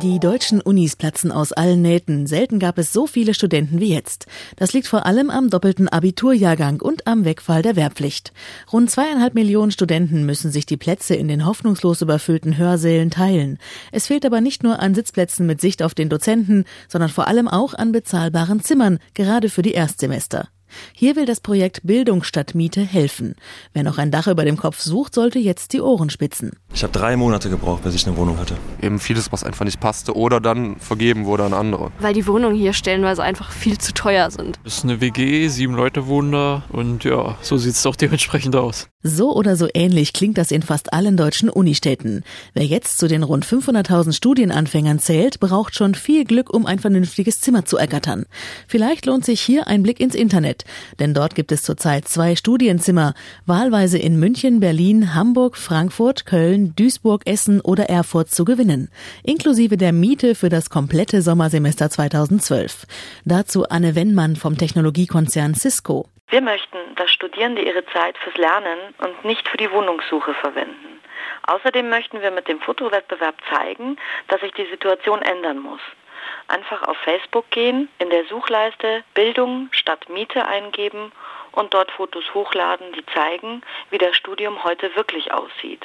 Die deutschen Unis platzen aus allen Nähten. Selten gab es so viele Studenten wie jetzt. Das liegt vor allem am doppelten Abiturjahrgang und am Wegfall der Wehrpflicht. Rund zweieinhalb Millionen Studenten müssen sich die Plätze in den hoffnungslos überfüllten Hörsälen teilen. Es fehlt aber nicht nur an Sitzplätzen mit Sicht auf den Dozenten, sondern vor allem auch an bezahlbaren Zimmern, gerade für die Erstsemester. Hier will das Projekt Bildung statt Miete helfen. Wer noch ein Dach über dem Kopf sucht, sollte jetzt die Ohren spitzen. Ich habe drei Monate gebraucht, bis ich eine Wohnung hatte. Eben vieles, was einfach nicht passte oder dann vergeben wurde an andere. Weil die Wohnungen hier stellenweise einfach viel zu teuer sind. Das ist eine WG, sieben Leute wohnen da und ja, so sieht es auch dementsprechend aus. So oder so ähnlich klingt das in fast allen deutschen Unistädten. Wer jetzt zu den rund 500.000 Studienanfängern zählt, braucht schon viel Glück, um ein vernünftiges Zimmer zu ergattern. Vielleicht lohnt sich hier ein Blick ins Internet, denn dort gibt es zurzeit zwei Studienzimmer, wahlweise in München, Berlin, Hamburg, Frankfurt, Köln, Duisburg, Essen oder Erfurt zu gewinnen, inklusive der Miete für das komplette Sommersemester 2012. Dazu Anne Wennmann vom Technologiekonzern Cisco. Wir möchten, dass Studierende ihre Zeit fürs Lernen und nicht für die Wohnungssuche verwenden. Außerdem möchten wir mit dem Fotowettbewerb zeigen, dass sich die Situation ändern muss. Einfach auf Facebook gehen, in der Suchleiste Bildung statt Miete eingeben und dort Fotos hochladen, die zeigen, wie das Studium heute wirklich aussieht.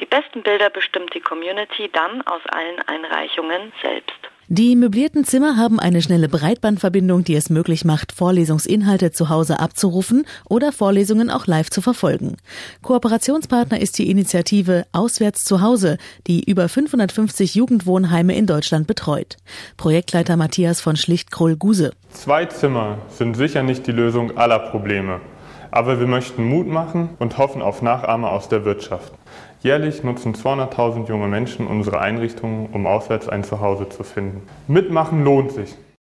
Die besten Bilder bestimmt die Community dann aus allen Einreichungen selbst. Die möblierten Zimmer haben eine schnelle Breitbandverbindung, die es möglich macht, Vorlesungsinhalte zu Hause abzurufen oder Vorlesungen auch live zu verfolgen. Kooperationspartner ist die Initiative Auswärts zu Hause, die über 550 Jugendwohnheime in Deutschland betreut. Projektleiter Matthias von Schlicht-Kroll-Guse. Zwei Zimmer sind sicher nicht die Lösung aller Probleme. Aber wir möchten Mut machen und hoffen auf Nachahmer aus der Wirtschaft. Jährlich nutzen 200.000 junge Menschen unsere Einrichtungen, um auswärts ein Zuhause zu finden. Mitmachen lohnt sich.